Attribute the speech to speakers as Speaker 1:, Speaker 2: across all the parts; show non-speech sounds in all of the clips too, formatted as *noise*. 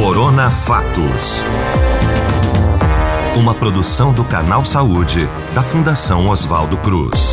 Speaker 1: Corona Fatos. Uma produção do Canal Saúde, da Fundação Oswaldo Cruz.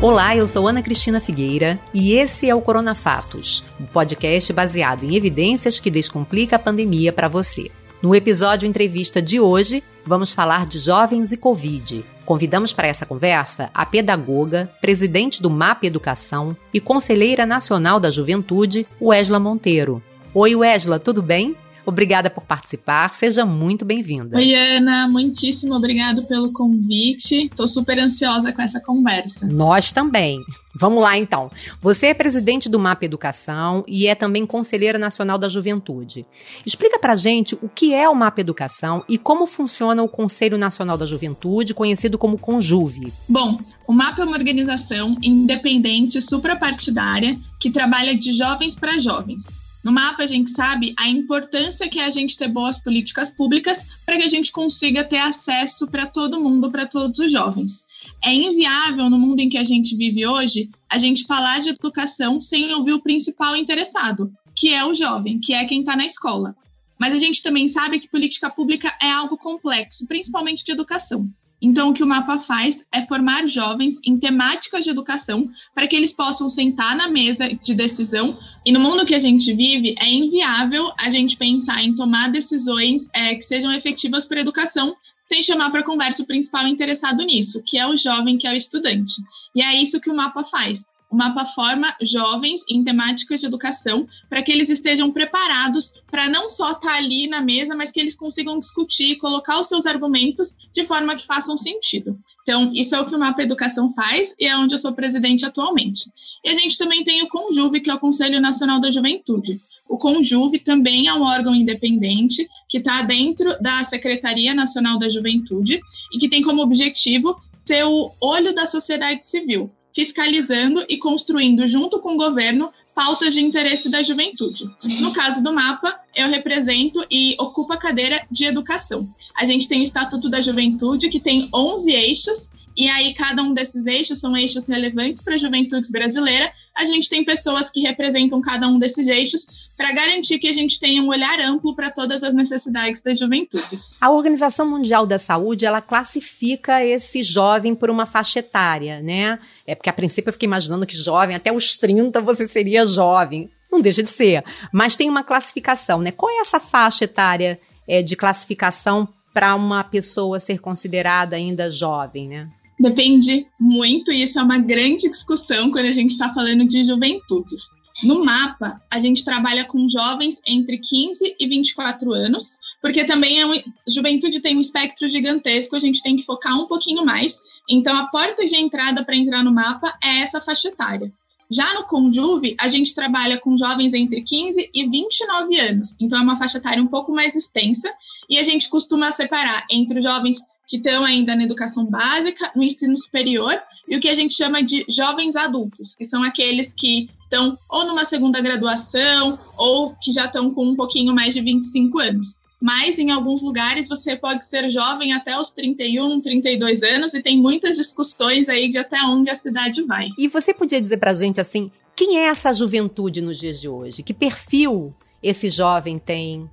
Speaker 2: Olá, eu sou Ana Cristina Figueira e esse é o Corona Fatos, um podcast baseado em evidências que descomplica a pandemia para você. No episódio entrevista de hoje, vamos falar de jovens e Covid. Convidamos para essa conversa a pedagoga, presidente do MAP Educação e conselheira nacional da juventude, Wesla Monteiro. Oi, Wesla, tudo bem? Obrigada por participar, seja muito bem-vinda.
Speaker 3: Oi, Ana, muitíssimo obrigado pelo convite. Estou super ansiosa com essa conversa.
Speaker 2: Nós também. Vamos lá, então. Você é presidente do MAP Educação e é também conselheira nacional da juventude. Explica pra gente o que é o MAP Educação e como funciona o Conselho Nacional da Juventude, conhecido como CONJUVE.
Speaker 3: Bom, o MAP é uma organização independente, suprapartidária, que trabalha de jovens para jovens. No mapa, a gente sabe a importância que é a gente ter boas políticas públicas para que a gente consiga ter acesso para todo mundo, para todos os jovens. É inviável no mundo em que a gente vive hoje a gente falar de educação sem ouvir o principal interessado, que é o jovem, que é quem está na escola. Mas a gente também sabe que política pública é algo complexo, principalmente de educação. Então, o que o mapa faz é formar jovens em temáticas de educação para que eles possam sentar na mesa de decisão. E no mundo que a gente vive, é inviável a gente pensar em tomar decisões é, que sejam efetivas para a educação sem chamar para conversa o principal interessado nisso, que é o jovem, que é o estudante. E é isso que o mapa faz. O mapa forma jovens em temáticas de educação para que eles estejam preparados para não só estar tá ali na mesa, mas que eles consigam discutir, colocar os seus argumentos de forma que façam sentido. Então, isso é o que o Mapa Educação faz e é onde eu sou presidente atualmente. E a gente também tem o Conjuve, que é o Conselho Nacional da Juventude. O Conjuve também é um órgão independente que está dentro da Secretaria Nacional da Juventude e que tem como objetivo ser o olho da sociedade civil fiscalizando e construindo, junto com o governo, pautas de interesse da juventude. No caso do mapa, eu represento e ocupo a cadeira de educação. A gente tem o Estatuto da Juventude, que tem 11 eixos, e aí cada um desses eixos são eixos relevantes para a juventude brasileira. A gente tem pessoas que representam cada um desses eixos para garantir que a gente tenha um olhar amplo para todas as necessidades das juventudes.
Speaker 2: A Organização Mundial da Saúde, ela classifica esse jovem por uma faixa etária, né? É porque a princípio eu fiquei imaginando que jovem, até os 30 você seria jovem. Não deixa de ser. Mas tem uma classificação, né? Qual é essa faixa etária é, de classificação para uma pessoa ser considerada ainda jovem, né?
Speaker 3: Depende muito, e isso é uma grande discussão quando a gente está falando de juventudes. No mapa, a gente trabalha com jovens entre 15 e 24 anos, porque também é um, juventude tem um espectro gigantesco, a gente tem que focar um pouquinho mais. Então, a porta de entrada para entrar no mapa é essa faixa etária. Já no Conjuve, a gente trabalha com jovens entre 15 e 29 anos, então é uma faixa etária um pouco mais extensa, e a gente costuma separar entre os jovens que estão ainda na educação básica, no ensino superior, e o que a gente chama de jovens adultos, que são aqueles que estão ou numa segunda graduação ou que já estão com um pouquinho mais de 25 anos. Mas em alguns lugares você pode ser jovem até os 31, 32 anos e tem muitas discussões aí de até onde a cidade vai.
Speaker 2: E você podia dizer pra gente assim, quem é essa juventude nos dias de hoje? Que perfil esse jovem tem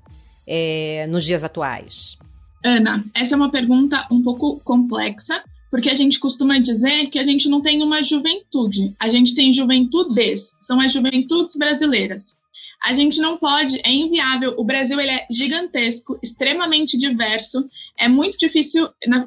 Speaker 2: é, nos dias atuais?
Speaker 3: Ana, essa é uma pergunta um pouco complexa, porque a gente costuma dizer que a gente não tem uma juventude, a gente tem juventudes, são as juventudes brasileiras. A gente não pode, é inviável. O Brasil ele é gigantesco, extremamente diverso. É muito difícil, na,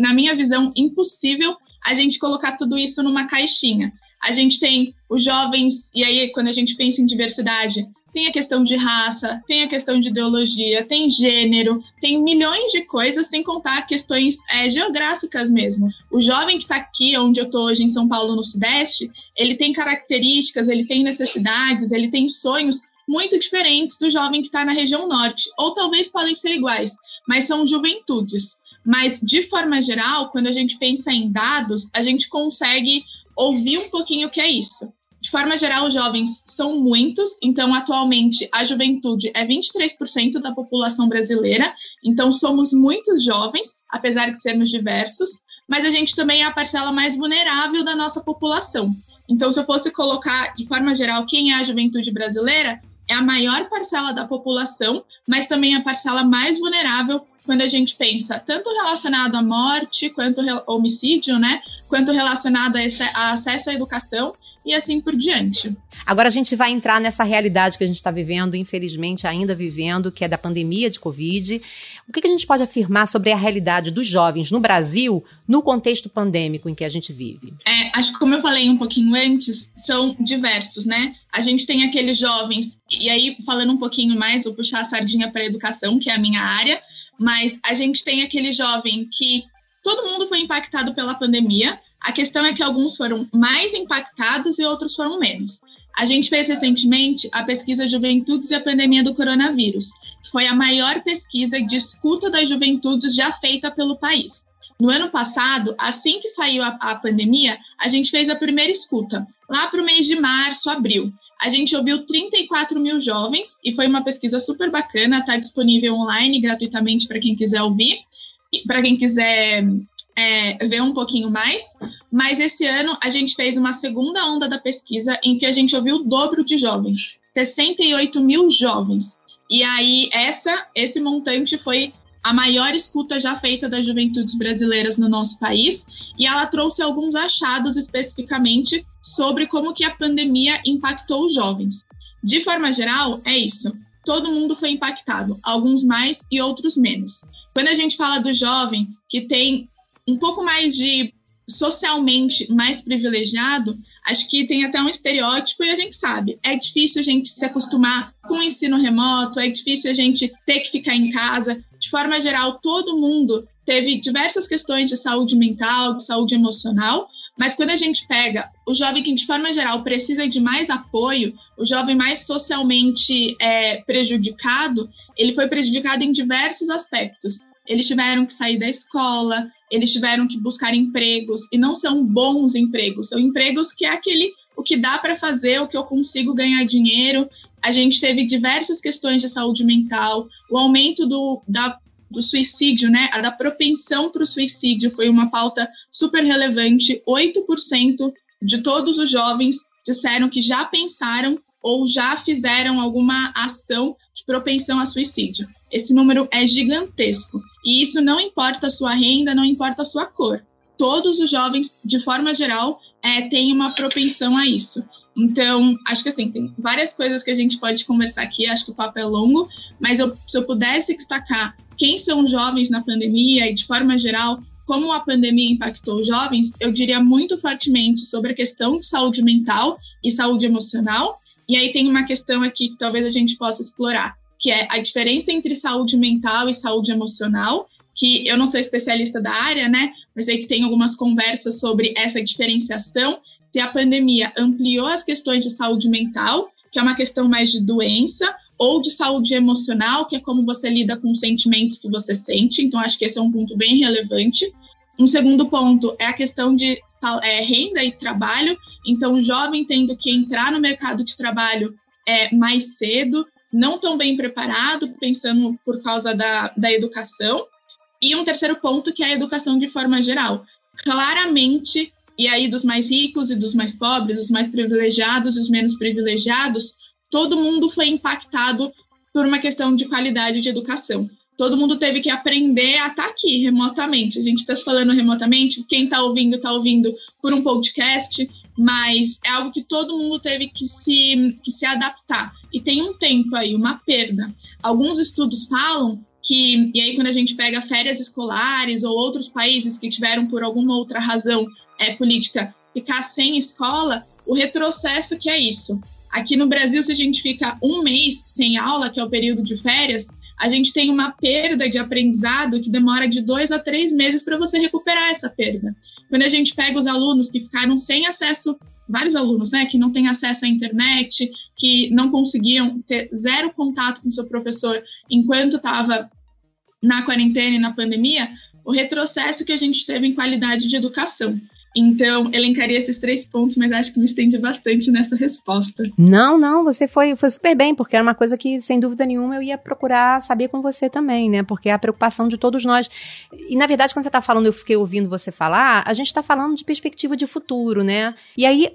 Speaker 3: na minha visão, impossível a gente colocar tudo isso numa caixinha. A gente tem os jovens, e aí, quando a gente pensa em diversidade, tem a questão de raça, tem a questão de ideologia, tem gênero, tem milhões de coisas, sem contar questões é, geográficas mesmo. O jovem que está aqui, onde eu estou hoje em São Paulo, no Sudeste, ele tem características, ele tem necessidades, ele tem sonhos muito diferentes do jovem que está na região norte, ou talvez podem ser iguais, mas são juventudes. Mas, de forma geral, quando a gente pensa em dados, a gente consegue ouvir um pouquinho o que é isso. De forma geral, os jovens são muitos, então atualmente a juventude é 23% da população brasileira, então somos muitos jovens, apesar de sermos diversos, mas a gente também é a parcela mais vulnerável da nossa população. Então, se eu fosse colocar de forma geral quem é a juventude brasileira, é a maior parcela da população, mas também a parcela mais vulnerável quando a gente pensa tanto relacionado à morte, quanto homicídio, né, quanto relacionado a, a acesso à educação e assim por diante.
Speaker 2: Agora a gente vai entrar nessa realidade que a gente está vivendo, infelizmente ainda vivendo, que é da pandemia de Covid. O que, que a gente pode afirmar sobre a realidade dos jovens no Brasil no contexto pandêmico em que a gente vive?
Speaker 3: É, acho que como eu falei um pouquinho antes, são diversos, né? A gente tem aqueles jovens, e aí falando um pouquinho mais, vou puxar a sardinha para a educação, que é a minha área, mas a gente tem aquele jovem que todo mundo foi impactado pela pandemia, a questão é que alguns foram mais impactados e outros foram menos. A gente fez recentemente a pesquisa Juventudes e a Pandemia do Coronavírus, que foi a maior pesquisa de escuta das juventudes já feita pelo país. No ano passado, assim que saiu a, a pandemia, a gente fez a primeira escuta, lá para o mês de março, abril. A gente ouviu 34 mil jovens e foi uma pesquisa super bacana, está disponível online gratuitamente para quem quiser ouvir, para quem quiser é, ver um pouquinho mais, mas esse ano a gente fez uma segunda onda da pesquisa em que a gente ouviu o dobro de jovens, 68 mil jovens. E aí essa, esse montante foi a maior escuta já feita das juventudes brasileiras no nosso país, e ela trouxe alguns achados especificamente sobre como que a pandemia impactou os jovens. De forma geral, é isso. Todo mundo foi impactado, alguns mais e outros menos. Quando a gente fala do jovem que tem um pouco mais de socialmente mais privilegiado, acho que tem até um estereótipo e a gente sabe, é difícil a gente se acostumar com o ensino remoto, é difícil a gente ter que ficar em casa. De forma geral, todo mundo teve diversas questões de saúde mental, de saúde emocional, mas quando a gente pega o jovem que, de forma geral, precisa de mais apoio, o jovem mais socialmente é, prejudicado, ele foi prejudicado em diversos aspectos eles tiveram que sair da escola, eles tiveram que buscar empregos e não são bons empregos, são empregos que é aquele o que dá para fazer, o que eu consigo ganhar dinheiro. A gente teve diversas questões de saúde mental, o aumento do, da, do suicídio, né? A da propensão para o suicídio foi uma pauta super relevante. 8% de todos os jovens disseram que já pensaram ou já fizeram alguma ação de propensão a suicídio. Esse número é gigantesco. E isso não importa a sua renda, não importa a sua cor. Todos os jovens, de forma geral, é, têm uma propensão a isso. Então, acho que assim, tem várias coisas que a gente pode conversar aqui, acho que o papo é longo, mas eu, se eu pudesse destacar quem são os jovens na pandemia e, de forma geral, como a pandemia impactou os jovens, eu diria muito fortemente sobre a questão de saúde mental e saúde emocional. E aí tem uma questão aqui que talvez a gente possa explorar, que é a diferença entre saúde mental e saúde emocional, que eu não sou especialista da área, né? Mas sei que tem algumas conversas sobre essa diferenciação, se a pandemia ampliou as questões de saúde mental, que é uma questão mais de doença, ou de saúde emocional, que é como você lida com os sentimentos que você sente. Então, acho que esse é um ponto bem relevante. Um segundo ponto é a questão de é, renda e trabalho. Então, o jovem tendo que entrar no mercado de trabalho é, mais cedo, não tão bem preparado, pensando por causa da, da educação. E um terceiro ponto, que é a educação de forma geral. Claramente, e aí dos mais ricos e dos mais pobres, os mais privilegiados e os menos privilegiados, todo mundo foi impactado por uma questão de qualidade de educação. Todo mundo teve que aprender a estar aqui remotamente. A gente está falando remotamente, quem está ouvindo, está ouvindo por um podcast, mas é algo que todo mundo teve que se, que se adaptar. E tem um tempo aí, uma perda. Alguns estudos falam que, e aí quando a gente pega férias escolares ou outros países que tiveram por alguma outra razão é, política ficar sem escola, o retrocesso que é isso. Aqui no Brasil, se a gente fica um mês sem aula, que é o período de férias, a gente tem uma perda de aprendizado que demora de dois a três meses para você recuperar essa perda. Quando a gente pega os alunos que ficaram sem acesso, vários alunos, né, que não têm acesso à internet, que não conseguiam ter zero contato com seu professor enquanto estava na quarentena e na pandemia, o retrocesso que a gente teve em qualidade de educação. Então, elencaria esses três pontos, mas acho que me estendi bastante nessa resposta.
Speaker 2: Não, não, você foi, foi super bem, porque era uma coisa que, sem dúvida nenhuma, eu ia procurar saber com você também, né? Porque é a preocupação de todos nós. E, na verdade, quando você está falando, eu fiquei ouvindo você falar, a gente está falando de perspectiva de futuro, né? E aí,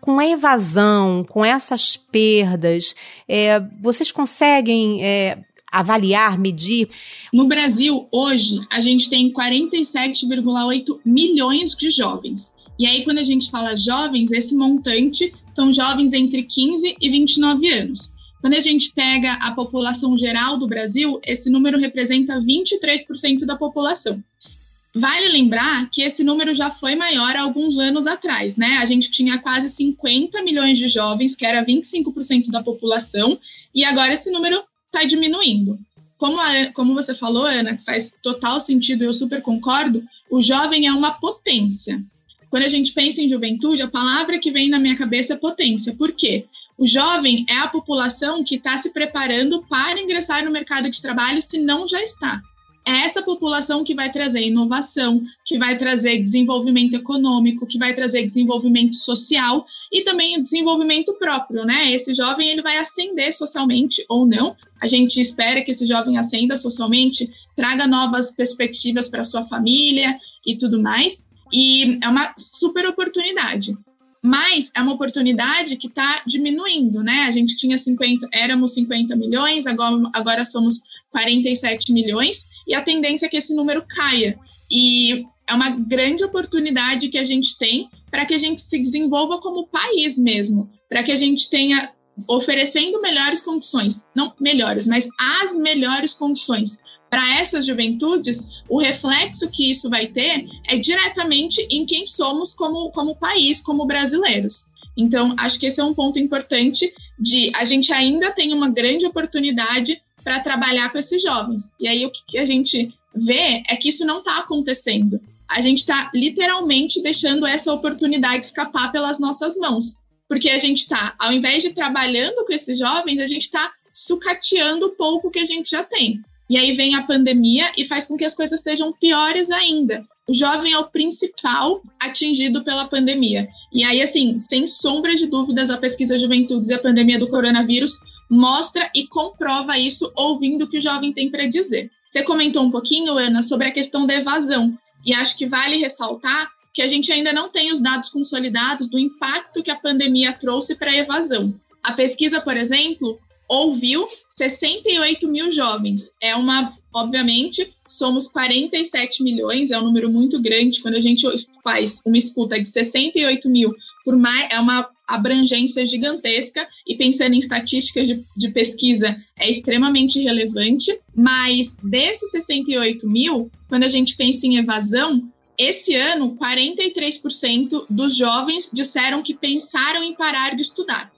Speaker 2: com a evasão, com essas perdas, é, vocês conseguem é, avaliar, medir?
Speaker 3: No Brasil, hoje, a gente tem 47,8 milhões de jovens. E aí, quando a gente fala jovens, esse montante são jovens entre 15 e 29 anos. Quando a gente pega a população geral do Brasil, esse número representa 23% da população. Vale lembrar que esse número já foi maior há alguns anos atrás, né? A gente tinha quase 50 milhões de jovens, que era 25% da população, e agora esse número está diminuindo. Como, a, como você falou, Ana, faz total sentido, eu super concordo, o jovem é uma potência. Quando a gente pensa em juventude, a palavra que vem na minha cabeça é potência. Por quê? O jovem é a população que está se preparando para ingressar no mercado de trabalho, se não já está é essa população que vai trazer inovação, que vai trazer desenvolvimento econômico, que vai trazer desenvolvimento social e também o desenvolvimento próprio, né? Esse jovem ele vai ascender socialmente ou não. A gente espera que esse jovem ascenda socialmente, traga novas perspectivas para sua família e tudo mais. E é uma super oportunidade. Mas é uma oportunidade que está diminuindo, né? A gente tinha 50, éramos 50 milhões, agora, agora somos 47 milhões, e a tendência é que esse número caia. E é uma grande oportunidade que a gente tem para que a gente se desenvolva como país mesmo, para que a gente tenha oferecendo melhores condições, não melhores, mas as melhores condições para essas juventudes, o reflexo que isso vai ter é diretamente em quem somos como, como país, como brasileiros. Então, acho que esse é um ponto importante de a gente ainda tem uma grande oportunidade para trabalhar com esses jovens. E aí o que a gente vê é que isso não está acontecendo. A gente está literalmente deixando essa oportunidade escapar pelas nossas mãos. Porque a gente está, ao invés de trabalhando com esses jovens, a gente está sucateando o pouco que a gente já tem. E aí vem a pandemia e faz com que as coisas sejam piores ainda. O jovem é o principal atingido pela pandemia. E aí, assim, sem sombra de dúvidas, a pesquisa Juventudes e a pandemia do coronavírus mostra e comprova isso ouvindo o que o jovem tem para dizer. Você comentou um pouquinho, Ana, sobre a questão da evasão. E acho que vale ressaltar que a gente ainda não tem os dados consolidados do impacto que a pandemia trouxe para a evasão. A pesquisa, por exemplo, ouviu 68 mil jovens. É uma, obviamente, somos 47 milhões, é um número muito grande. Quando a gente faz uma escuta de 68 mil por mais, é uma abrangência gigantesca e pensando em estatísticas de, de pesquisa é extremamente relevante. Mas desses 68 mil, quando a gente pensa em evasão, esse ano, 43% dos jovens disseram que pensaram em parar de estudar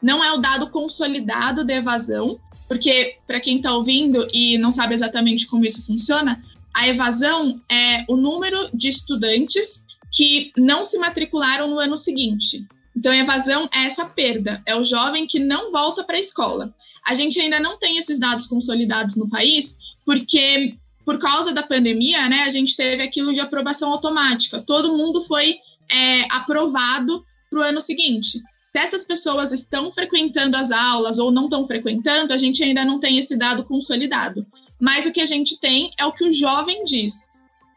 Speaker 3: não é o dado consolidado de evasão, porque para quem está ouvindo e não sabe exatamente como isso funciona, a evasão é o número de estudantes que não se matricularam no ano seguinte. Então, evasão é essa perda, é o jovem que não volta para a escola. A gente ainda não tem esses dados consolidados no país, porque por causa da pandemia, né, a gente teve aquilo de aprovação automática. Todo mundo foi é, aprovado para o ano seguinte se essas pessoas estão frequentando as aulas ou não estão frequentando, a gente ainda não tem esse dado consolidado. Mas o que a gente tem é o que o jovem diz.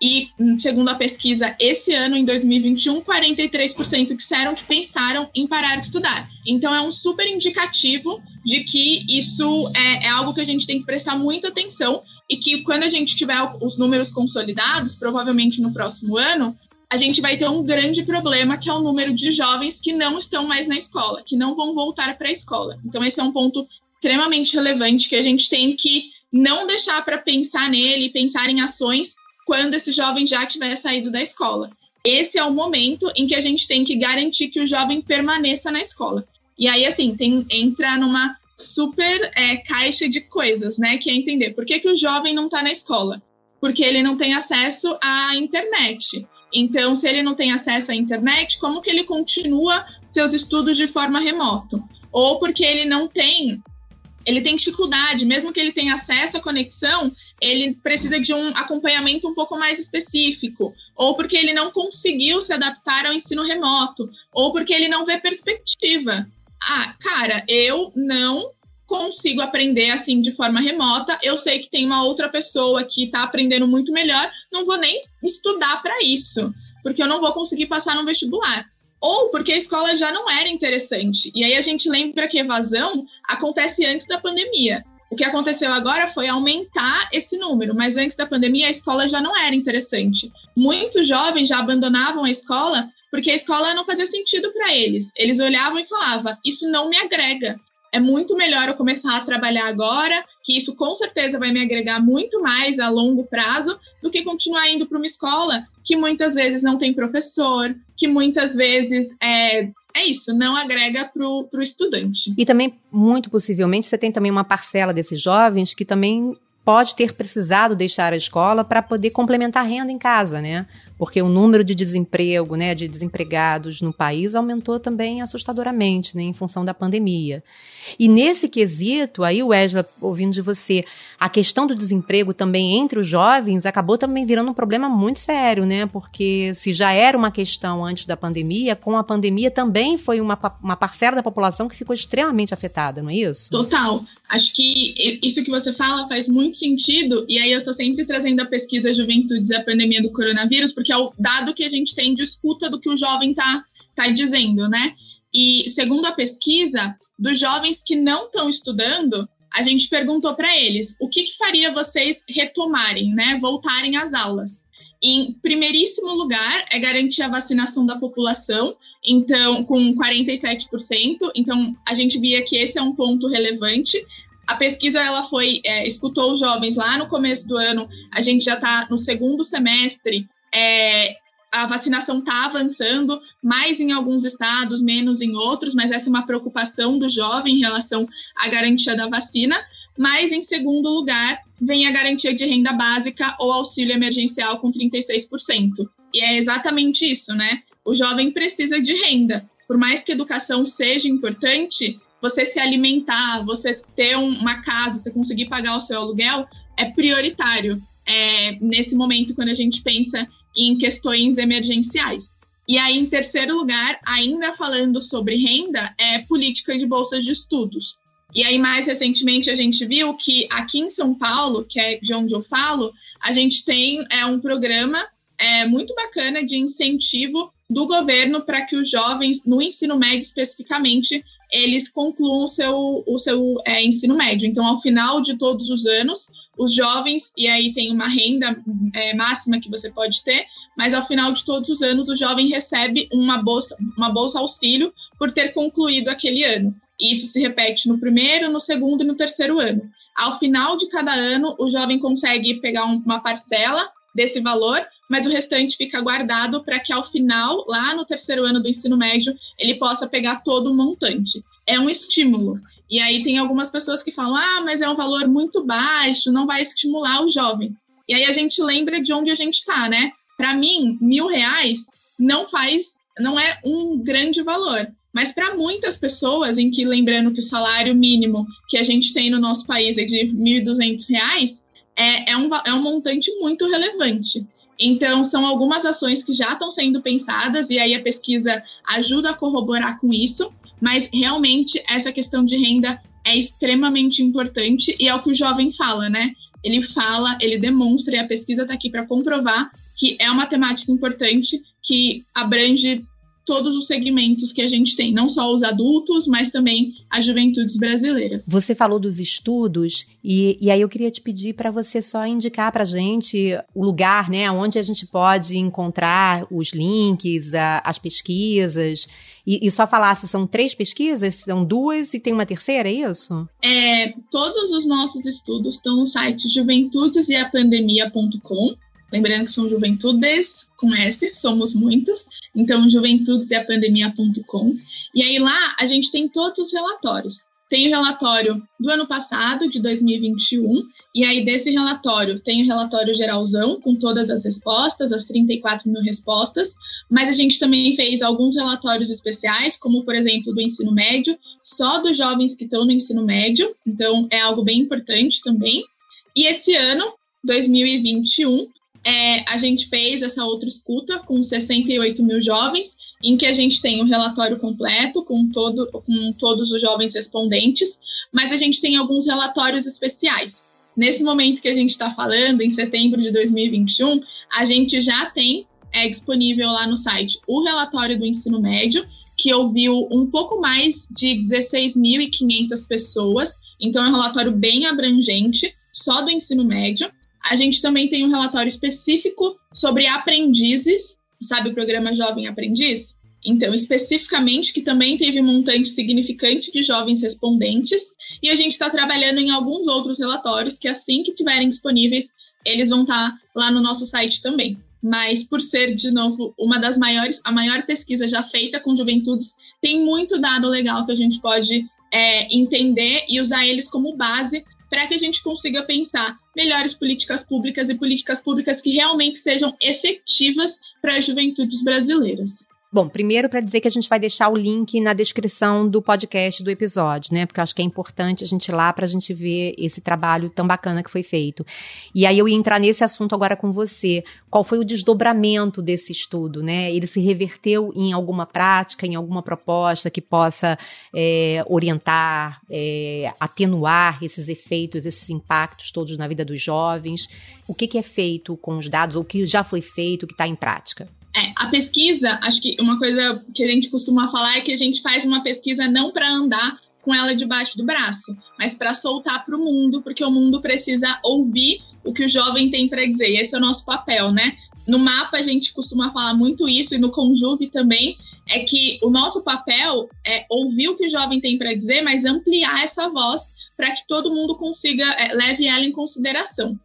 Speaker 3: E, segundo a pesquisa, esse ano, em 2021, 43% disseram que pensaram em parar de estudar. Então, é um super indicativo de que isso é, é, algo que a gente tem que prestar muita atenção e que, quando a gente tiver os números consolidados, provavelmente no próximo ano, a gente vai ter um grande problema, que é o número de jovens que não estão mais na escola, que não vão voltar para a escola. Então, esse é um ponto extremamente relevante que a gente tem que não deixar para pensar nele, pensar em ações quando esse jovem já tiver saído da escola. Esse é o momento em que a gente tem que garantir que o jovem permaneça na escola. E aí, assim, tem, entra numa super é, caixa de coisas, né? Que é entender por que, que o jovem não está na escola. Porque ele não tem acesso à internet então, se ele não tem acesso à internet, como que ele continua seus estudos de forma remota? Ou porque ele não tem, ele tem dificuldade, mesmo que ele tenha acesso à conexão, ele precisa de um acompanhamento um pouco mais específico, ou porque ele não conseguiu se adaptar ao ensino remoto, ou porque ele não vê perspectiva. Ah, cara, eu não consigo aprender assim de forma remota. Eu sei que tem uma outra pessoa que está aprendendo muito melhor, não vou nem estudar para isso, porque eu não vou conseguir passar no vestibular. Ou porque a escola já não era interessante. E aí a gente lembra que evasão acontece antes da pandemia. O que aconteceu agora foi aumentar esse número, mas antes da pandemia a escola já não era interessante. Muitos jovens já abandonavam a escola porque a escola não fazia sentido para eles. Eles olhavam e falavam: Isso não me agrega. É muito melhor eu começar a trabalhar agora, que isso com certeza vai me agregar muito mais a longo prazo do que continuar indo para uma escola que muitas vezes não tem professor, que muitas vezes é, é isso, não agrega para o estudante.
Speaker 2: E também, muito possivelmente, você tem também uma parcela desses jovens que também pode ter precisado deixar a escola para poder complementar a renda em casa, né? Porque o número de desemprego, né, de desempregados no país aumentou também assustadoramente, né, em função da pandemia. E nesse quesito, aí, Wesley, ouvindo de você, a questão do desemprego também entre os jovens acabou também virando um problema muito sério, né? Porque se já era uma questão antes da pandemia, com a pandemia também foi uma, uma parcela da população que ficou extremamente afetada, não é isso?
Speaker 3: Total. Acho que isso que você fala faz muito sentido, e aí eu tô sempre trazendo a pesquisa Juventudes e a pandemia do coronavírus, porque que é o dado que a gente tem de escuta do que o jovem está tá dizendo, né? E segundo a pesquisa, dos jovens que não estão estudando, a gente perguntou para eles o que, que faria vocês retomarem, né? Voltarem às aulas. Em primeiríssimo lugar, é garantir a vacinação da população, então, com 47%. Então, a gente via que esse é um ponto relevante. A pesquisa ela foi é, escutou os jovens lá no começo do ano. A gente já está no segundo semestre é, a vacinação está avançando, mais em alguns estados, menos em outros, mas essa é uma preocupação do jovem em relação à garantia da vacina. Mas, em segundo lugar, vem a garantia de renda básica ou auxílio emergencial com 36%. E é exatamente isso, né? O jovem precisa de renda. Por mais que educação seja importante, você se alimentar, você ter uma casa, você conseguir pagar o seu aluguel, é prioritário. É, nesse momento, quando a gente pensa em questões emergenciais. E aí, em terceiro lugar, ainda falando sobre renda, é política de bolsas de estudos. E aí, mais recentemente, a gente viu que aqui em São Paulo, que é de onde eu falo, a gente tem é, um programa é, muito bacana de incentivo do governo para que os jovens, no ensino médio especificamente, eles concluam o seu, o seu é, ensino médio. Então, ao final de todos os anos, os jovens, e aí tem uma renda é, máxima que você pode ter, mas ao final de todos os anos, o jovem recebe uma bolsa, uma bolsa auxílio por ter concluído aquele ano. Isso se repete no primeiro, no segundo e no terceiro ano. Ao final de cada ano, o jovem consegue pegar uma parcela desse valor, mas o restante fica guardado para que ao final, lá no terceiro ano do ensino médio, ele possa pegar todo o montante. É um estímulo. E aí tem algumas pessoas que falam: ah, mas é um valor muito baixo, não vai estimular o jovem. E aí a gente lembra de onde a gente está, né? Para mim, mil reais não faz, não é um grande valor. Mas para muitas pessoas, em que lembrando que o salário mínimo que a gente tem no nosso país é de R$ 1.200, é, é, um, é um montante muito relevante. Então, são algumas ações que já estão sendo pensadas, e aí a pesquisa ajuda a corroborar com isso, mas realmente essa questão de renda é extremamente importante e é o que o jovem fala, né? Ele fala, ele demonstra, e a pesquisa está aqui para comprovar que é uma temática importante que abrange todos os segmentos que a gente tem, não só os adultos, mas também as juventudes brasileiras.
Speaker 2: Você falou dos estudos e, e aí eu queria te pedir para você só indicar para a gente o lugar, né, onde a gente pode encontrar os links, a, as pesquisas e, e, só falar se são três pesquisas, são duas e tem uma terceira, é isso?
Speaker 3: É, todos os nossos estudos estão no site juventudeseapandemia.com Lembrando que são juventudes com S, somos muitas. Então, juventudes e a pandemia.com. E aí lá a gente tem todos os relatórios. Tem o relatório do ano passado, de 2021, e aí desse relatório tem o relatório geralzão, com todas as respostas, as 34 mil respostas, mas a gente também fez alguns relatórios especiais, como por exemplo do ensino médio, só dos jovens que estão no ensino médio, então é algo bem importante também. E esse ano, 2021, é, a gente fez essa outra escuta com 68 mil jovens, em que a gente tem o relatório completo com, todo, com todos os jovens respondentes, mas a gente tem alguns relatórios especiais. Nesse momento que a gente está falando, em setembro de 2021, a gente já tem é disponível lá no site o relatório do ensino médio, que ouviu um pouco mais de 16.500 pessoas, então é um relatório bem abrangente, só do ensino médio. A gente também tem um relatório específico sobre aprendizes, sabe o programa Jovem Aprendiz? Então, especificamente, que também teve um montante significante de jovens respondentes, e a gente está trabalhando em alguns outros relatórios que, assim que tiverem disponíveis, eles vão estar tá lá no nosso site também mas por ser, de novo, uma das maiores, a maior pesquisa já feita com juventudes, tem muito dado legal que a gente pode é, entender e usar eles como base para que a gente consiga pensar melhores políticas públicas e políticas públicas que realmente sejam efetivas para as juventudes brasileiras.
Speaker 2: Bom, primeiro para dizer que a gente vai deixar o link na descrição do podcast do episódio, né? Porque eu acho que é importante a gente ir lá para a gente ver esse trabalho tão bacana que foi feito. E aí eu ia entrar nesse assunto agora com você. Qual foi o desdobramento desse estudo, né? Ele se reverteu em alguma prática, em alguma proposta que possa é, orientar, é, atenuar esses efeitos, esses impactos todos na vida dos jovens? O que, que é feito com os dados, ou o que já foi feito, que está em prática?
Speaker 3: Pesquisa, acho que uma coisa que a gente costuma falar é que a gente faz uma pesquisa não para andar com ela debaixo do braço, mas para soltar para o mundo, porque o mundo precisa ouvir o que o jovem tem para dizer. E esse é o nosso papel, né? No mapa a gente costuma falar muito isso e no Conjuve também é que o nosso papel é ouvir o que o jovem tem para dizer, mas ampliar essa voz para que todo mundo consiga é, leve ela em consideração.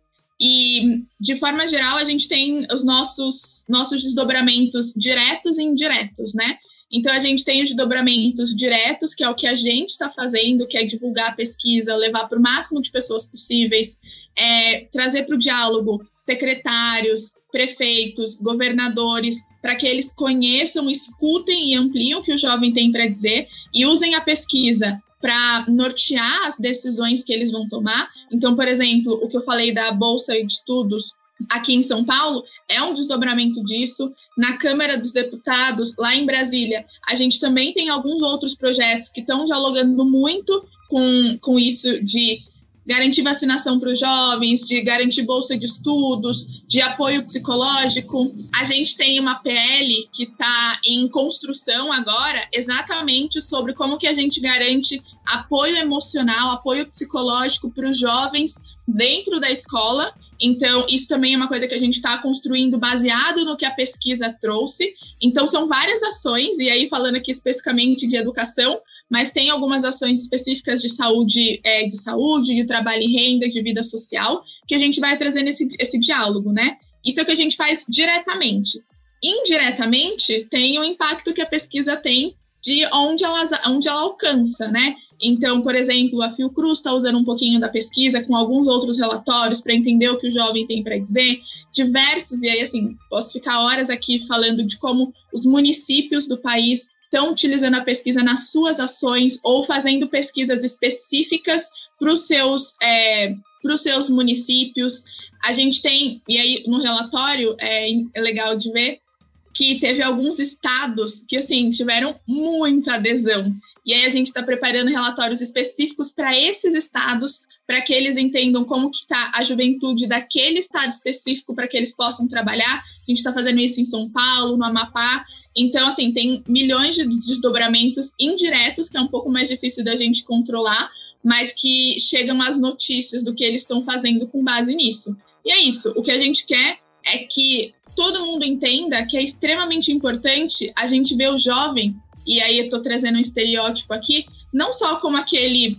Speaker 3: E, de forma geral, a gente tem os nossos, nossos desdobramentos diretos e indiretos, né? Então, a gente tem os desdobramentos diretos, que é o que a gente está fazendo, que é divulgar a pesquisa, levar para o máximo de pessoas possíveis, é, trazer para o diálogo secretários, prefeitos, governadores, para que eles conheçam, escutem e ampliem o que o jovem tem para dizer e usem a pesquisa para nortear as decisões que eles vão tomar. Então, por exemplo, o que eu falei da Bolsa de Estudos aqui em São Paulo é um desdobramento disso. Na Câmara dos Deputados, lá em Brasília, a gente também tem alguns outros projetos que estão dialogando muito com, com isso de garantir vacinação para os jovens, de garantir bolsa de estudos, de apoio psicológico. A gente tem uma PL que está em construção agora, exatamente sobre como que a gente garante apoio emocional, apoio psicológico para os jovens dentro da escola. Então, isso também é uma coisa que a gente está construindo baseado no que a pesquisa trouxe. Então, são várias ações, e aí falando aqui especificamente de educação, mas tem algumas ações específicas de saúde, é, de saúde, de trabalho e renda, de vida social, que a gente vai trazendo esse, esse diálogo, né? Isso é o que a gente faz diretamente. Indiretamente, tem o impacto que a pesquisa tem de onde ela, onde ela alcança, né? Então, por exemplo, a Fiocruz está usando um pouquinho da pesquisa com alguns outros relatórios para entender o que o jovem tem para dizer, diversos, e aí, assim, posso ficar horas aqui falando de como os municípios do país estão utilizando a pesquisa nas suas ações ou fazendo pesquisas específicas para os seus, é, seus municípios. A gente tem, e aí no relatório é, é legal de ver que teve alguns estados que assim tiveram muita adesão. E aí a gente está preparando relatórios específicos para esses estados, para que eles entendam como que está a juventude daquele estado específico, para que eles possam trabalhar. A gente está fazendo isso em São Paulo, no Amapá. Então, assim, tem milhões de desdobramentos indiretos, que é um pouco mais difícil da gente controlar, mas que chegam as notícias do que eles estão fazendo com base nisso. E é isso. O que a gente quer é que todo mundo entenda que é extremamente importante a gente ver o jovem, e aí eu estou trazendo um estereótipo aqui, não só como aquele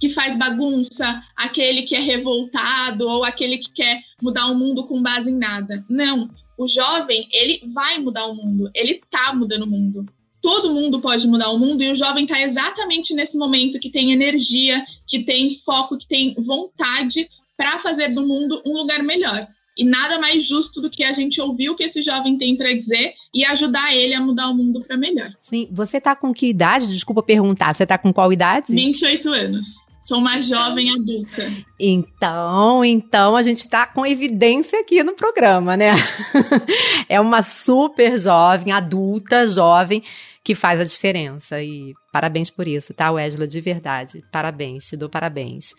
Speaker 3: que faz bagunça, aquele que é revoltado ou aquele que quer mudar o mundo com base em nada. Não, o jovem, ele vai mudar o mundo, ele tá mudando o mundo. Todo mundo pode mudar o mundo e o jovem está exatamente nesse momento que tem energia, que tem foco, que tem vontade para fazer do mundo um lugar melhor. E nada mais justo do que a gente ouvir o que esse jovem tem para dizer e ajudar ele a mudar o mundo para melhor.
Speaker 2: Sim. Você tá com que idade? Desculpa perguntar. Você tá com qual idade?
Speaker 3: 28 anos. Sou uma jovem adulta.
Speaker 2: Então, então a gente está com evidência aqui no programa, né? *laughs* é uma super jovem, adulta, jovem, que faz a diferença. E parabéns por isso, tá, Wesley? De verdade. Parabéns, te dou parabéns.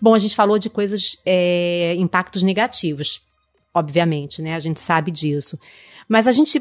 Speaker 2: Bom, a gente falou de coisas, é, impactos negativos, obviamente, né? A gente sabe disso. Mas a gente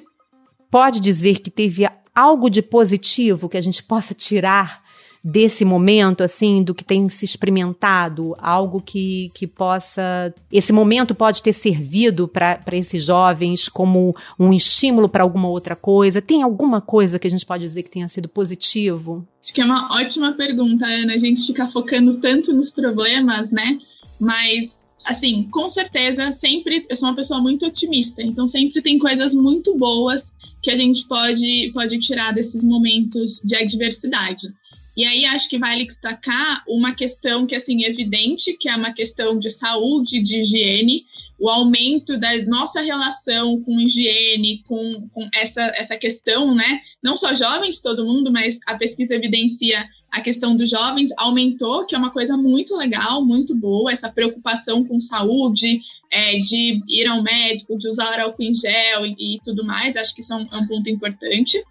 Speaker 2: pode dizer que teve algo de positivo que a gente possa tirar desse momento, assim, do que tem se experimentado, algo que, que possa. Esse momento pode ter servido para esses jovens como um estímulo para alguma outra coisa? Tem alguma coisa que a gente pode dizer que tenha sido positivo?
Speaker 3: Acho que é uma ótima pergunta, Ana. A gente fica focando tanto nos problemas, né? Mas assim, com certeza, sempre eu sou uma pessoa muito otimista, então sempre tem coisas muito boas que a gente pode, pode tirar desses momentos de adversidade. E aí acho que vale destacar uma questão que assim é evidente, que é uma questão de saúde, de higiene, o aumento da nossa relação com higiene, com, com essa, essa questão, né? Não só jovens, todo mundo, mas a pesquisa evidencia a questão dos jovens aumentou, que é uma coisa muito legal, muito boa, essa preocupação com saúde, é, de ir ao médico, de usar álcool em gel e, e tudo mais, acho que isso é um, é um ponto importante.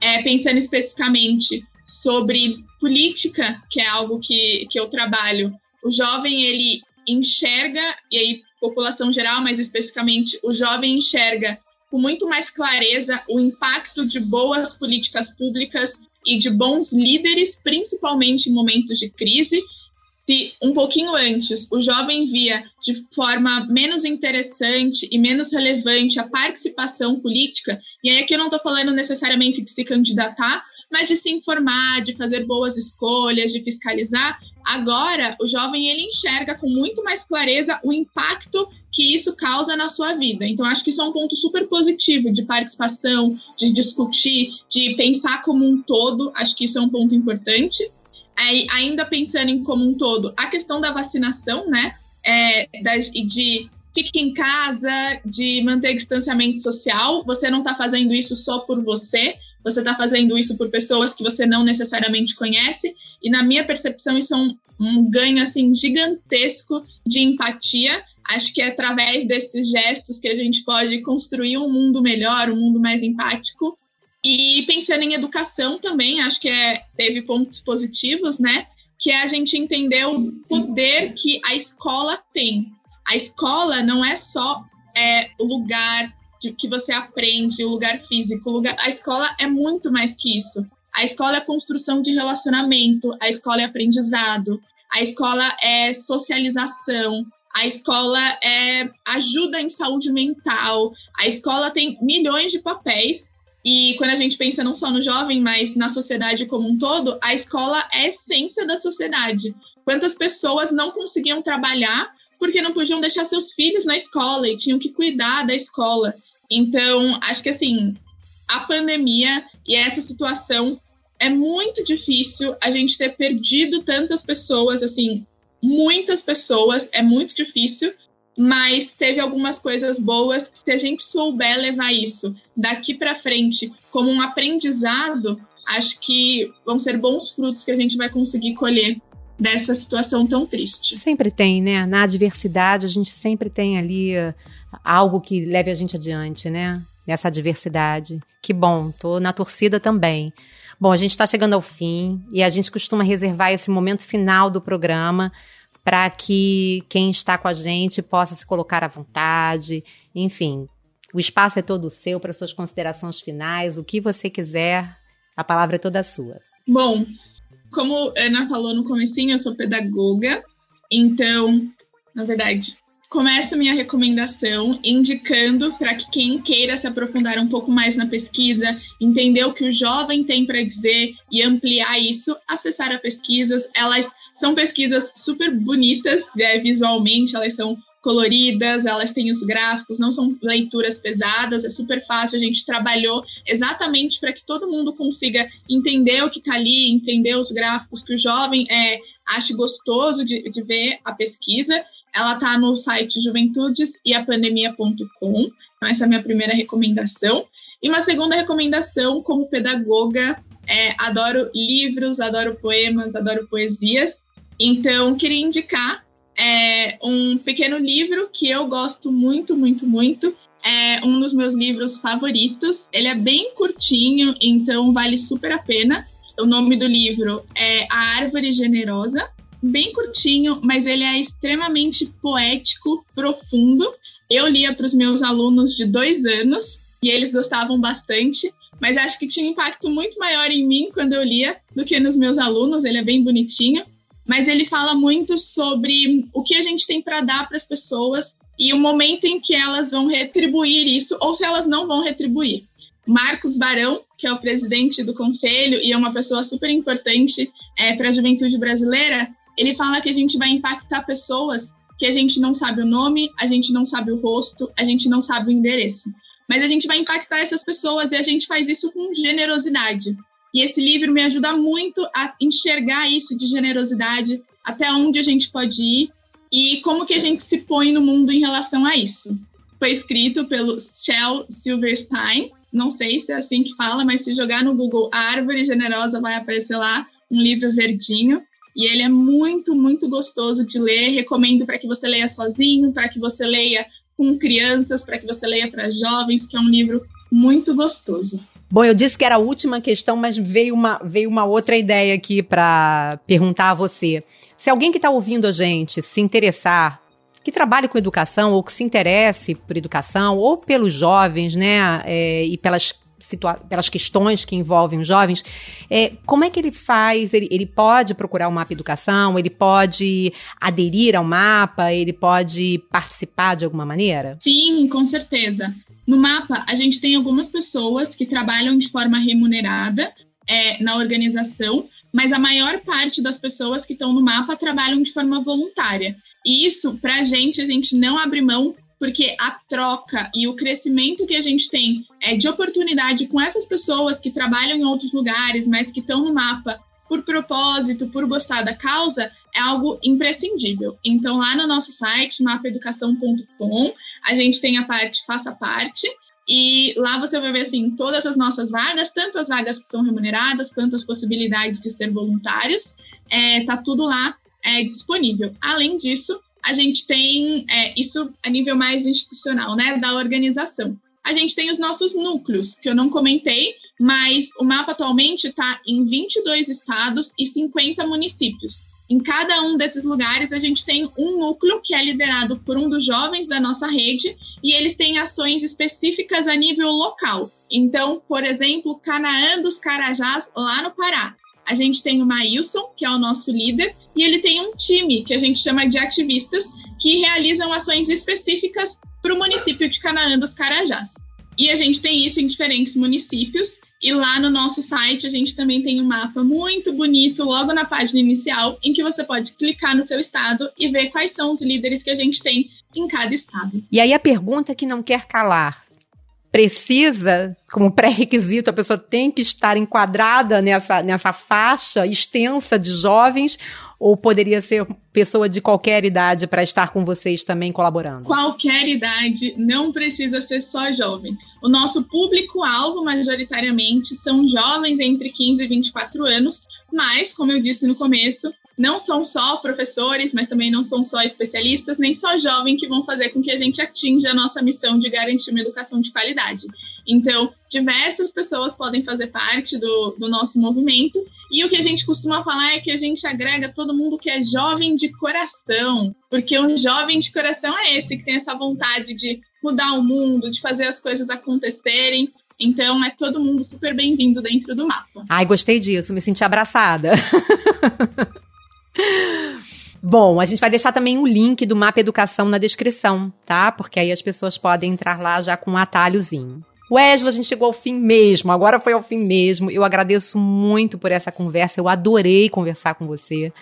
Speaker 3: É, pensando especificamente sobre política, que é algo que, que eu trabalho, o jovem ele enxerga, e aí população geral, mas especificamente o jovem enxerga com muito mais clareza o impacto de boas políticas públicas e de bons líderes, principalmente em momentos de crise. Se um pouquinho antes o jovem via de forma menos interessante e menos relevante a participação política, e aí aqui eu não estou falando necessariamente de se candidatar, mas de se informar, de fazer boas escolhas, de fiscalizar. Agora, o jovem ele enxerga com muito mais clareza o impacto que isso causa na sua vida. Então, acho que isso é um ponto super positivo de participação, de discutir, de pensar como um todo. Acho que isso é um ponto importante. É, ainda pensando em como um todo, a questão da vacinação, né? É, de fique em casa, de manter distanciamento social. Você não está fazendo isso só por você, você está fazendo isso por pessoas que você não necessariamente conhece, e na minha percepção isso é um, um ganho assim gigantesco de empatia. Acho que é através desses gestos que a gente pode construir um mundo melhor, um mundo mais empático. E pensando em educação também, acho que é, teve pontos positivos, né? Que é a gente entender o poder que a escola tem. A escola não é só é, o lugar de que você aprende, o lugar físico. O lugar, a escola é muito mais que isso. A escola é construção de relacionamento, a escola é aprendizado, a escola é socialização, a escola é ajuda em saúde mental, a escola tem milhões de papéis. E quando a gente pensa não só no jovem, mas na sociedade como um todo, a escola é a essência da sociedade. Quantas pessoas não conseguiam trabalhar porque não podiam deixar seus filhos na escola e tinham que cuidar da escola. Então, acho que assim, a pandemia e essa situação é muito difícil a gente ter perdido tantas pessoas, assim, muitas pessoas, é muito difícil, mas teve algumas coisas boas que se a gente souber levar isso daqui para frente como um aprendizado, acho que vão ser bons frutos que a gente vai conseguir colher dessa situação tão triste.
Speaker 2: Sempre tem, né? Na adversidade, a gente sempre tem ali uh, algo que leve a gente adiante, né? Nessa adversidade. Que bom, tô na torcida também. Bom, a gente está chegando ao fim e a gente costuma reservar esse momento final do programa para que quem está com a gente possa se colocar à vontade. Enfim, o espaço é todo seu para suas considerações finais, o que você quiser, a palavra é toda sua.
Speaker 3: Bom, como a Ana falou no comecinho, eu sou pedagoga, então, na verdade, começo minha recomendação indicando para que quem queira se aprofundar um pouco mais na pesquisa, entender o que o jovem tem para dizer e ampliar isso, acessar as pesquisas. Elas são pesquisas super bonitas né, visualmente, elas são coloridas, elas têm os gráficos, não são leituras pesadas, é super fácil. A gente trabalhou exatamente para que todo mundo consiga entender o que está ali, entender os gráficos, que o jovem é, ache gostoso de, de ver a pesquisa. Ela está no site juventudeseapandemia.com. Então, essa é a minha primeira recomendação. E uma segunda recomendação, como pedagoga, é, adoro livros, adoro poemas, adoro poesias. Então, queria indicar é um pequeno livro que eu gosto muito, muito, muito. É um dos meus livros favoritos. Ele é bem curtinho, então vale super a pena. O nome do livro é A Árvore Generosa. Bem curtinho, mas ele é extremamente poético, profundo. Eu lia para os meus alunos de dois anos e eles gostavam bastante, mas acho que tinha um impacto muito maior em mim quando eu lia do que nos meus alunos. Ele é bem bonitinho, mas ele fala muito sobre o que a gente tem para dar para as pessoas e o momento em que elas vão retribuir isso ou se elas não vão retribuir. Marcos Barão, que é o presidente do conselho e é uma pessoa super importante é, para a juventude brasileira, ele fala que a gente vai impactar pessoas que a gente não sabe o nome, a gente não sabe o rosto, a gente não sabe o endereço. Mas a gente vai impactar essas pessoas e a gente faz isso com generosidade. E esse livro me ajuda muito a enxergar isso de generosidade, até onde a gente pode ir e como que a gente se põe no mundo em relação a isso. Foi escrito pelo Shel Silverstein, não sei se é assim que fala, mas se jogar no Google Árvore Generosa vai aparecer lá um livro verdinho. E ele é muito, muito gostoso de ler. Recomendo para que você leia sozinho, para que você leia com crianças, para que você leia para jovens, que é um livro muito gostoso.
Speaker 2: Bom, eu disse que era a última questão, mas veio uma, veio uma outra ideia aqui para perguntar a você. Se alguém que está ouvindo a gente se interessar, que trabalhe com educação ou que se interesse por educação ou pelos jovens, né, é, e pelas pelas questões que envolvem os jovens, é, como é que ele faz? Ele, ele pode procurar o Mapa Educação? Ele pode aderir ao mapa? Ele pode participar de alguma maneira?
Speaker 3: Sim, com certeza. No mapa, a gente tem algumas pessoas que trabalham de forma remunerada é, na organização, mas a maior parte das pessoas que estão no mapa trabalham de forma voluntária. E isso, para a gente, a gente não abre mão porque a troca e o crescimento que a gente tem é, de oportunidade com essas pessoas que trabalham em outros lugares, mas que estão no mapa por propósito, por gostar da causa, é algo imprescindível. Então, lá no nosso site, mapaeducação.com, a gente tem a parte Faça Parte, e lá você vai ver assim todas as nossas vagas, tanto as vagas que são remuneradas, quanto as possibilidades de ser voluntários. É, tá tudo lá é, disponível. Além disso, a gente tem é, isso a nível mais institucional, né, da organização. A gente tem os nossos núcleos, que eu não comentei, mas o mapa atualmente está em 22 estados e 50 municípios. Em cada um desses lugares, a gente tem um núcleo que é liderado por um dos jovens da nossa rede e eles têm ações específicas a nível local. Então, por exemplo, Canaã dos Carajás, lá no Pará. A gente tem o Maílson, que é o nosso líder, e ele tem um time que a gente chama de ativistas que realizam ações específicas para o município de Canaã dos Carajás. E a gente tem isso em diferentes municípios. E lá no nosso site a gente também tem um mapa muito bonito logo na página inicial, em que você pode clicar no seu estado e ver quais são os líderes que a gente tem em cada estado.
Speaker 2: E aí a pergunta que não quer calar: precisa, como pré-requisito, a pessoa tem que estar enquadrada nessa, nessa faixa extensa de jovens ou poderia ser pessoa de qualquer idade para estar com vocês também colaborando?
Speaker 3: Qualquer idade, não precisa ser só jovem. O nosso público-alvo, majoritariamente, são jovens entre 15 e 24 anos, mas, como eu disse no começo, não são só professores, mas também não são só especialistas, nem só jovens que vão fazer com que a gente atinja a nossa missão de garantir uma educação de qualidade. Então, diversas pessoas podem fazer parte do, do nosso movimento, e o que a gente costuma falar é que a gente agrega todo mundo que é jovem de coração, porque um jovem de coração é esse que tem essa vontade de mudar o mundo, de fazer as coisas acontecerem. Então é todo mundo super bem-vindo dentro do mapa.
Speaker 2: Ai, gostei disso, me senti abraçada. *laughs* *laughs* Bom, a gente vai deixar também o link do Mapa Educação na descrição, tá? Porque aí as pessoas podem entrar lá já com um atalhozinho. Wesley, a gente chegou ao fim mesmo, agora foi ao fim mesmo. Eu agradeço muito por essa conversa, eu adorei conversar com você.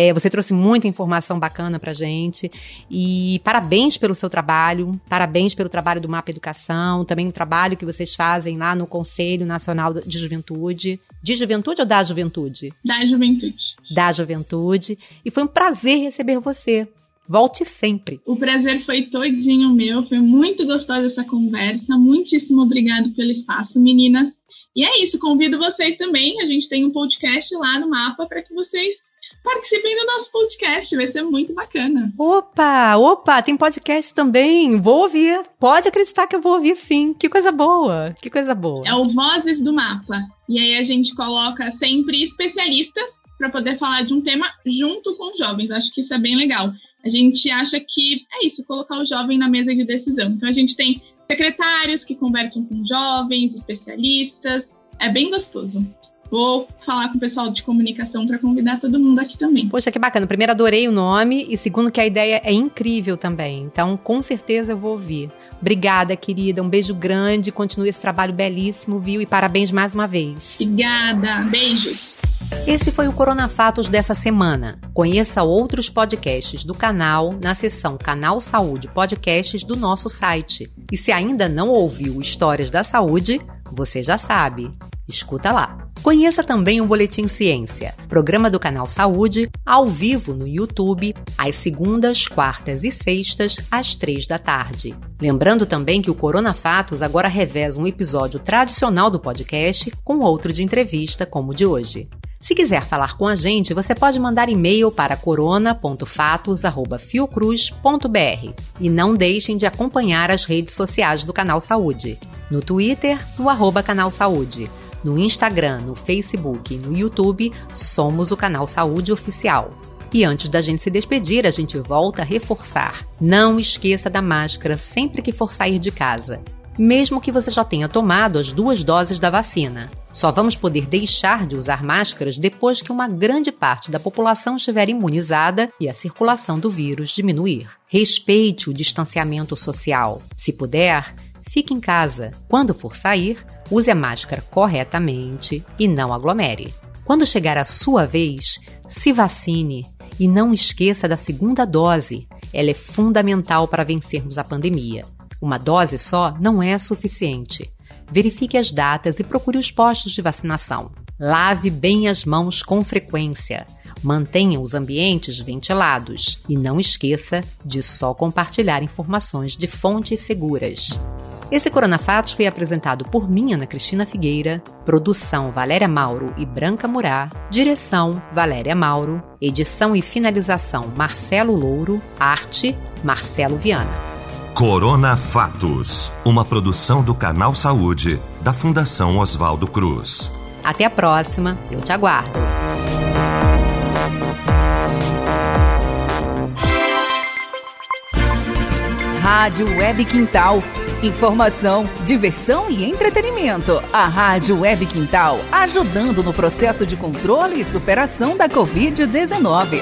Speaker 2: É, você trouxe muita informação bacana pra gente. E parabéns pelo seu trabalho, parabéns pelo trabalho do Mapa Educação, também o trabalho que vocês fazem lá no Conselho Nacional de Juventude. De juventude ou da juventude?
Speaker 3: Da juventude.
Speaker 2: Da juventude. E foi um prazer receber você. Volte sempre.
Speaker 3: O prazer foi todinho meu, foi muito gostosa essa conversa. Muitíssimo obrigado pelo espaço, meninas. E é isso, convido vocês também. A gente tem um podcast lá no mapa para que vocês participem do nosso podcast, vai ser muito bacana.
Speaker 2: Opa, opa, tem podcast também. Vou ouvir. Pode acreditar que eu vou ouvir sim. Que coisa boa, que coisa boa.
Speaker 3: É o Vozes do Mapa. E aí a gente coloca sempre especialistas para poder falar de um tema junto com os jovens. Acho que isso é bem legal. A gente acha que é isso, colocar o jovem na mesa de decisão. Então a gente tem secretários que conversam com jovens, especialistas. É bem gostoso. Vou falar com o pessoal de comunicação para convidar todo mundo aqui também.
Speaker 2: Poxa, que bacana. Primeiro, adorei o nome e segundo, que a ideia é incrível também. Então, com certeza eu vou ouvir. Obrigada, querida. Um beijo grande. Continue esse trabalho belíssimo, viu? E parabéns mais uma vez.
Speaker 3: Obrigada. Beijos.
Speaker 2: Esse foi o Corona Fatos dessa semana. Conheça outros podcasts do canal na seção Canal Saúde Podcasts do nosso site. E se ainda não ouviu Histórias da Saúde, você já sabe. Escuta lá. Conheça também o Boletim Ciência, programa do canal Saúde, ao vivo no YouTube, às segundas, quartas e sextas, às três da tarde. Lembrando também que o Corona Fatos agora reveza um episódio tradicional do podcast com outro de entrevista, como o de hoje. Se quiser falar com a gente, você pode mandar e-mail para corona.fatos@fiocruz.br e não deixem de acompanhar as redes sociais do Canal Saúde. No Twitter, no arroba Canal Saúde. No Instagram, no Facebook e no YouTube, somos o Canal Saúde Oficial. E antes da gente se despedir, a gente volta a reforçar. Não esqueça da máscara sempre que for sair de casa, mesmo que você já tenha tomado as duas doses da vacina. Só vamos poder deixar de usar máscaras depois que uma grande parte da população estiver imunizada e a circulação do vírus diminuir. Respeite o distanciamento social. Se puder, fique em casa. Quando for sair, use a máscara corretamente e não aglomere. Quando chegar a sua vez, se vacine e não esqueça da segunda dose. Ela é fundamental para vencermos a pandemia. Uma dose só não é suficiente verifique as datas e procure os postos de vacinação. Lave bem as mãos com frequência. Mantenha os ambientes ventilados e não esqueça de só compartilhar informações de fontes seguras. Esse Coronafatos foi apresentado por mim, Ana Cristina Figueira, produção Valéria Mauro e Branca Murá, direção Valéria Mauro, edição e finalização Marcelo Louro, arte Marcelo Viana.
Speaker 1: Corona Fatos, uma produção do Canal Saúde, da Fundação Oswaldo Cruz.
Speaker 2: Até a próxima, eu te aguardo.
Speaker 4: Rádio Web Quintal. Informação, diversão e entretenimento. A Rádio Web Quintal ajudando no processo de controle e superação da Covid-19.